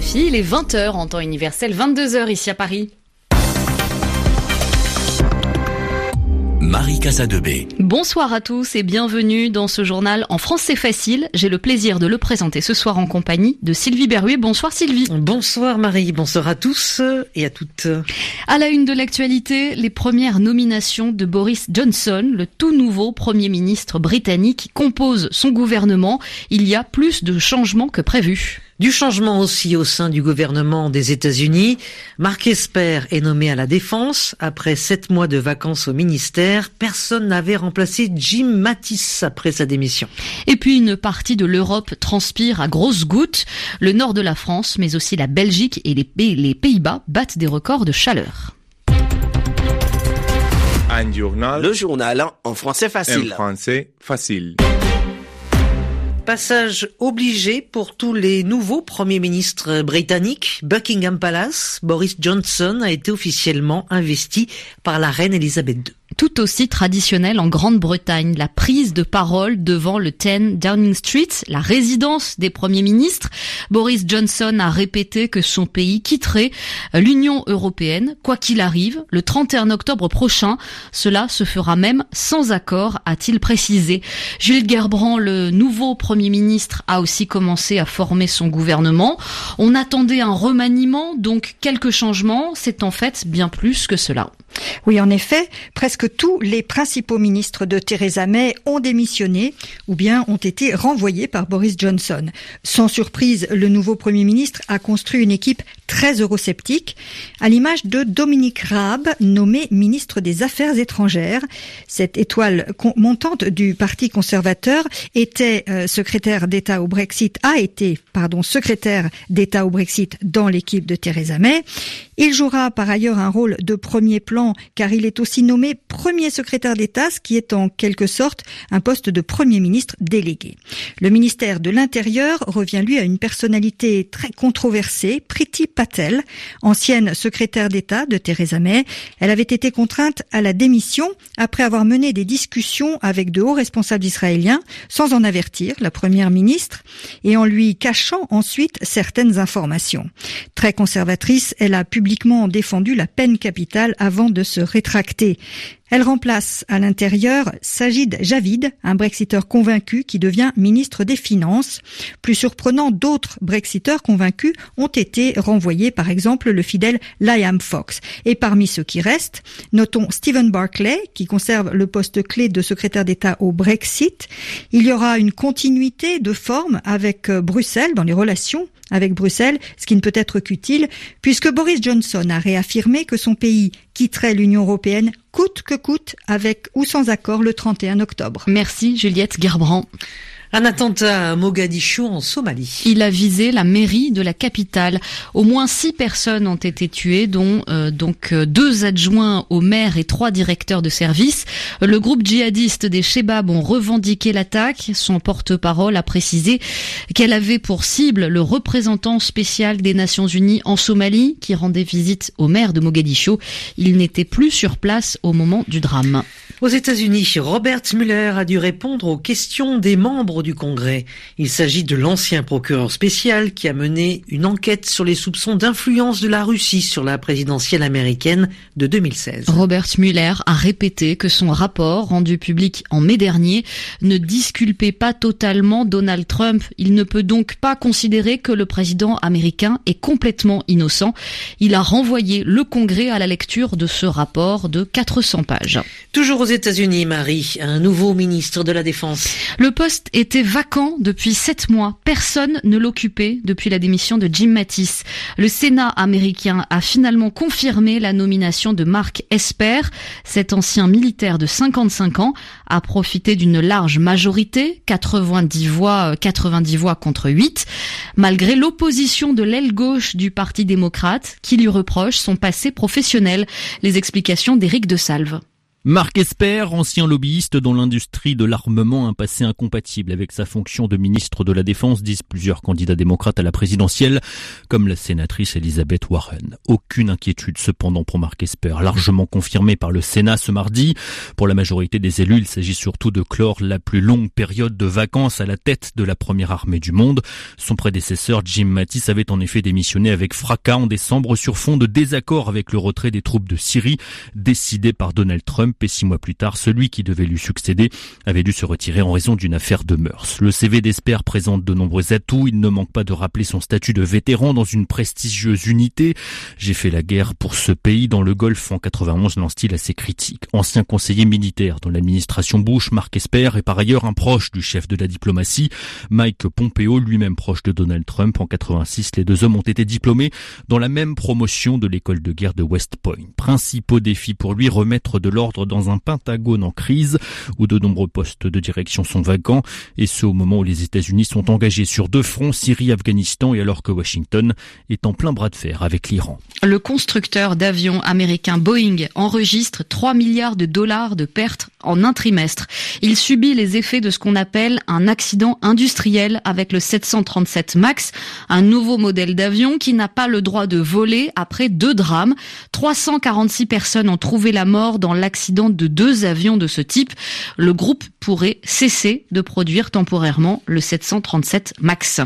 RFI, il est 20h en temps universel, 22h ici à Paris. Marie Casadebé. Bonsoir à tous et bienvenue dans ce journal en français facile. J'ai le plaisir de le présenter ce soir en compagnie de Sylvie Berruet. Bonsoir Sylvie. Bonsoir Marie, bonsoir à tous et à toutes. À la une de l'actualité, les premières nominations de Boris Johnson, le tout nouveau Premier ministre britannique qui compose son gouvernement. Il y a plus de changements que prévu. Du changement aussi au sein du gouvernement des États-Unis. Marc Esper est nommé à la défense. Après sept mois de vacances au ministère, personne n'avait remplacé Jim Mattis après sa démission. Et puis une partie de l'Europe transpire à grosses gouttes. Le nord de la France, mais aussi la Belgique et les, les Pays-Bas battent des records de chaleur. Un journal. Le journal en français facile. En français facile. Passage obligé pour tous les nouveaux premiers ministres britanniques. Buckingham Palace, Boris Johnson a été officiellement investi par la reine Elisabeth II tout aussi traditionnel en Grande-Bretagne, la prise de parole devant le 10 Downing Street, la résidence des premiers ministres. Boris Johnson a répété que son pays quitterait l'Union européenne, quoi qu'il arrive, le 31 octobre prochain. Cela se fera même sans accord, a-t-il précisé. Gilles Gerbrand, le nouveau premier ministre, a aussi commencé à former son gouvernement. On attendait un remaniement, donc quelques changements. C'est en fait bien plus que cela. Oui, en effet, presque tous les principaux ministres de Theresa May ont démissionné ou bien ont été renvoyés par Boris Johnson. Sans surprise, le nouveau Premier ministre a construit une équipe très eurosceptique, à l'image de Dominique Raab, nommé ministre des Affaires étrangères. Cette étoile montante du Parti conservateur était euh, secrétaire d'État au Brexit, a été, pardon, secrétaire d'État au Brexit dans l'équipe de Theresa May. Il jouera par ailleurs un rôle de premier plan car il est aussi nommé premier secrétaire d'État, ce qui est en quelque sorte un poste de premier ministre délégué. Le ministère de l'Intérieur revient lui à une personnalité très controversée, Priti Patel, ancienne secrétaire d'État de Theresa May. Elle avait été contrainte à la démission après avoir mené des discussions avec de hauts responsables israéliens sans en avertir la première ministre et en lui cachant ensuite certaines informations. Très conservatrice, elle a publiquement défendu la peine capitale avant de se rétracter. Elle remplace à l'intérieur Sajid Javid, un brexiteur convaincu qui devient ministre des Finances. Plus surprenant, d'autres brexiteurs convaincus ont été renvoyés, par exemple le fidèle Liam Fox. Et parmi ceux qui restent, notons Stephen Barclay, qui conserve le poste clé de secrétaire d'État au Brexit. Il y aura une continuité de forme avec euh, Bruxelles dans les relations avec Bruxelles, ce qui ne peut être qu'utile, puisque Boris Johnson a réaffirmé que son pays quitterait l'Union européenne coûte que coûte, avec ou sans accord le 31 octobre. Merci Juliette Gerbrand. Un attentat à Mogadiscio en Somalie. Il a visé la mairie de la capitale. Au moins six personnes ont été tuées, dont euh, euh, deux adjoints au maire et trois directeurs de service. Le groupe djihadiste des Shebab ont revendiqué l'attaque. Son porte-parole a précisé qu'elle avait pour cible le représentant spécial des Nations Unies en Somalie, qui rendait visite au maire de Mogadiscio. Il n'était plus sur place au moment du drame. Aux États-Unis, Robert Mueller a dû répondre aux questions des membres du Congrès. Il s'agit de l'ancien procureur spécial qui a mené une enquête sur les soupçons d'influence de la Russie sur la présidentielle américaine de 2016. Robert Mueller a répété que son rapport, rendu public en mai dernier, ne disculpait pas totalement Donald Trump. Il ne peut donc pas considérer que le président américain est complètement innocent. Il a renvoyé le Congrès à la lecture de ce rapport de 400 pages. Toujours aux États-Unis, Marie, un nouveau ministre de la Défense. Le poste était vacant depuis sept mois. Personne ne l'occupait depuis la démission de Jim Mattis. Le Sénat américain a finalement confirmé la nomination de Mark Esper. Cet ancien militaire de 55 ans a profité d'une large majorité, 90 voix, 90 voix contre 8, malgré l'opposition de l'aile gauche du Parti démocrate qui lui reproche son passé professionnel. Les explications d'Éric de Salve. Marc Esper, ancien lobbyiste dans l'industrie de l'armement, un passé incompatible avec sa fonction de ministre de la Défense, disent plusieurs candidats démocrates à la présidentielle, comme la sénatrice Elisabeth Warren. Aucune inquiétude cependant pour Marc Esper, largement confirmée par le Sénat ce mardi. Pour la majorité des élus, il s'agit surtout de clore la plus longue période de vacances à la tête de la première armée du monde. Son prédécesseur Jim Mattis avait en effet démissionné avec fracas en décembre sur fond de désaccord avec le retrait des troupes de Syrie décidé par Donald Trump et six mois plus tard, celui qui devait lui succéder avait dû se retirer en raison d'une affaire de mœurs. Le CV d'Esper présente de nombreux atouts. Il ne manque pas de rappeler son statut de vétéran dans une prestigieuse unité. J'ai fait la guerre pour ce pays dans le Golfe en 91, lance-t-il assez critique. Ancien conseiller militaire dans l'administration Bush, Mark Esper est par ailleurs un proche du chef de la diplomatie, Mike Pompeo, lui-même proche de Donald Trump. En 86, les deux hommes ont été diplômés dans la même promotion de l'école de guerre de West Point. Principaux défis pour lui, remettre de l'ordre dans un pentagone en crise où de nombreux postes de direction sont vacants et ce au moment où les États-Unis sont engagés sur deux fronts, Syrie, Afghanistan et alors que Washington est en plein bras de fer avec l'Iran. Le constructeur d'avions américain Boeing enregistre 3 milliards de dollars de pertes en un trimestre. Il subit les effets de ce qu'on appelle un accident industriel avec le 737 MAX, un nouveau modèle d'avion qui n'a pas le droit de voler après deux drames. 346 personnes ont trouvé la mort dans l'accident de deux avions de ce type, le groupe pourrait cesser de produire temporairement le 737 MAX.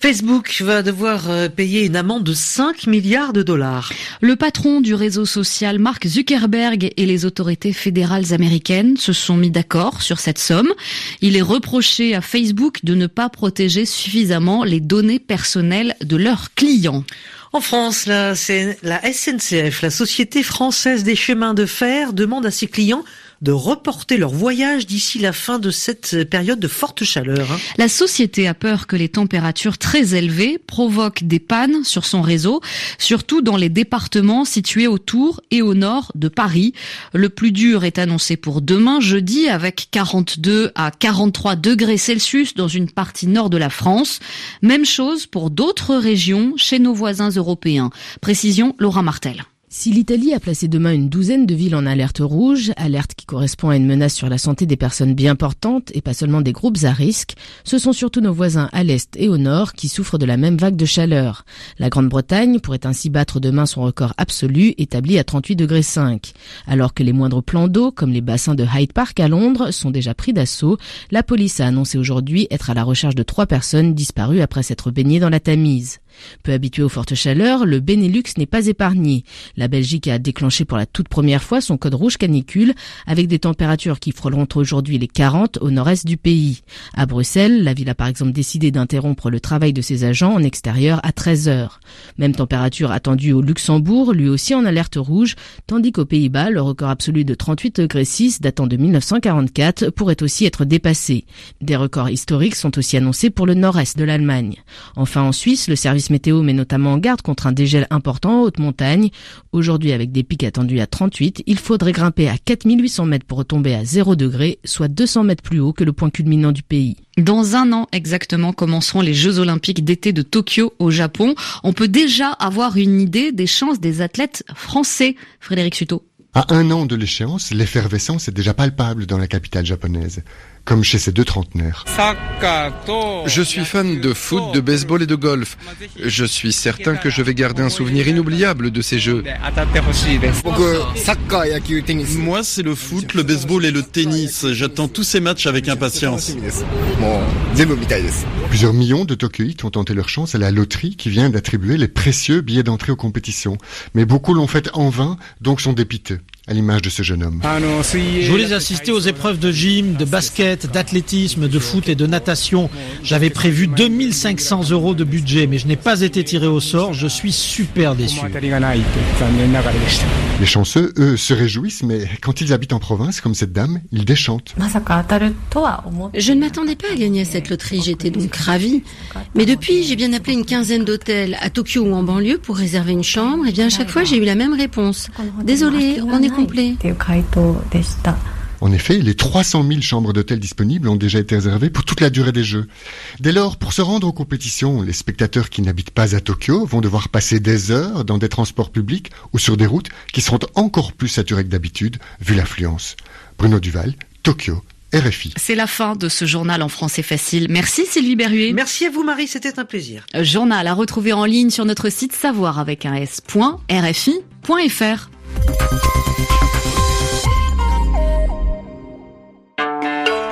Facebook va devoir euh, payer une amende de 5 milliards de dollars. Le patron du réseau social Mark Zuckerberg et les autorités fédérales américaines se sont mis d'accord sur cette somme. Il est reproché à Facebook de ne pas protéger suffisamment les données personnelles de leurs clients. En France, la, SNCF, la Société française des chemins de fer, demande à ses clients de reporter leur voyage d'ici la fin de cette période de forte chaleur. Hein. La société a peur que les températures très élevées provoquent des pannes sur son réseau, surtout dans les départements situés autour et au nord de Paris. Le plus dur est annoncé pour demain, jeudi, avec 42 à 43 degrés Celsius dans une partie nord de la France. Même chose pour d'autres régions chez nos voisins européens. Précision Laura Martel. Si l'Italie a placé demain une douzaine de villes en alerte rouge, alerte qui correspond à une menace sur la santé des personnes bien portantes et pas seulement des groupes à risque, ce sont surtout nos voisins à l'est et au nord qui souffrent de la même vague de chaleur. La Grande-Bretagne pourrait ainsi battre demain son record absolu établi à 38 degrés 5. Alors que les moindres plans d'eau, comme les bassins de Hyde Park à Londres, sont déjà pris d'assaut, la police a annoncé aujourd'hui être à la recherche de trois personnes disparues après s'être baignées dans la Tamise. Peu habitué aux fortes chaleurs, le Benelux n'est pas épargné. La Belgique a déclenché pour la toute première fois son code rouge canicule avec des températures qui frôleront aujourd'hui les 40 au nord-est du pays. À Bruxelles, la ville a par exemple décidé d'interrompre le travail de ses agents en extérieur à 13 heures. Même température attendue au Luxembourg, lui aussi en alerte rouge, tandis qu'aux Pays-Bas, le record absolu de 38 degrés 6 datant de 1944 pourrait aussi être dépassé. Des records historiques sont aussi annoncés pour le nord-est de l'Allemagne. Enfin en Suisse, le service météo met notamment en garde contre un dégel important en haute montagne. Aujourd'hui, avec des pics attendus à 38, il faudrait grimper à 4800 mètres pour retomber à 0 degré, soit 200 mètres plus haut que le point culminant du pays. Dans un an exactement commenceront les Jeux Olympiques d'été de Tokyo au Japon. On peut déjà avoir une idée des chances des athlètes français. Frédéric Suto. À un an de l'échéance, l'effervescence est déjà palpable dans la capitale japonaise comme chez ces deux trentenaires. Je suis fan de foot, de baseball et de golf. Je suis certain que je vais garder un souvenir inoubliable de ces jeux. Moi, c'est le foot, le baseball et le tennis. J'attends tous ces matchs avec impatience. Plusieurs millions de Tokyoïtes ont tenté leur chance à la loterie qui vient d'attribuer les précieux billets d'entrée aux compétitions. Mais beaucoup l'ont fait en vain, donc sont dépiteux à l'image de ce jeune homme. Je voulais assister aux épreuves de gym, de basket, d'athlétisme, de foot et de natation. J'avais prévu 2500 euros de budget, mais je n'ai pas été tiré au sort. Je suis super déçu. Les chanceux, eux, se réjouissent, mais quand ils habitent en province, comme cette dame, ils déchantent. Je ne m'attendais pas à gagner cette loterie, j'étais donc ravie. Mais depuis, j'ai bien appelé une quinzaine d'hôtels à Tokyo ou en banlieue pour réserver une chambre, et bien à chaque fois, j'ai eu la même réponse. Désolé, on est complet. En effet, les 300 000 chambres d'hôtel disponibles ont déjà été réservées pour toute la durée des Jeux. Dès lors, pour se rendre aux compétitions, les spectateurs qui n'habitent pas à Tokyo vont devoir passer des heures dans des transports publics ou sur des routes qui seront encore plus saturées que d'habitude, vu l'affluence. Bruno Duval, Tokyo, RFI. C'est la fin de ce journal en français facile. Merci Sylvie Berruet. Merci à vous Marie, c'était un plaisir. Journal à retrouver en ligne sur notre site savoir avec un s.rfi.fr.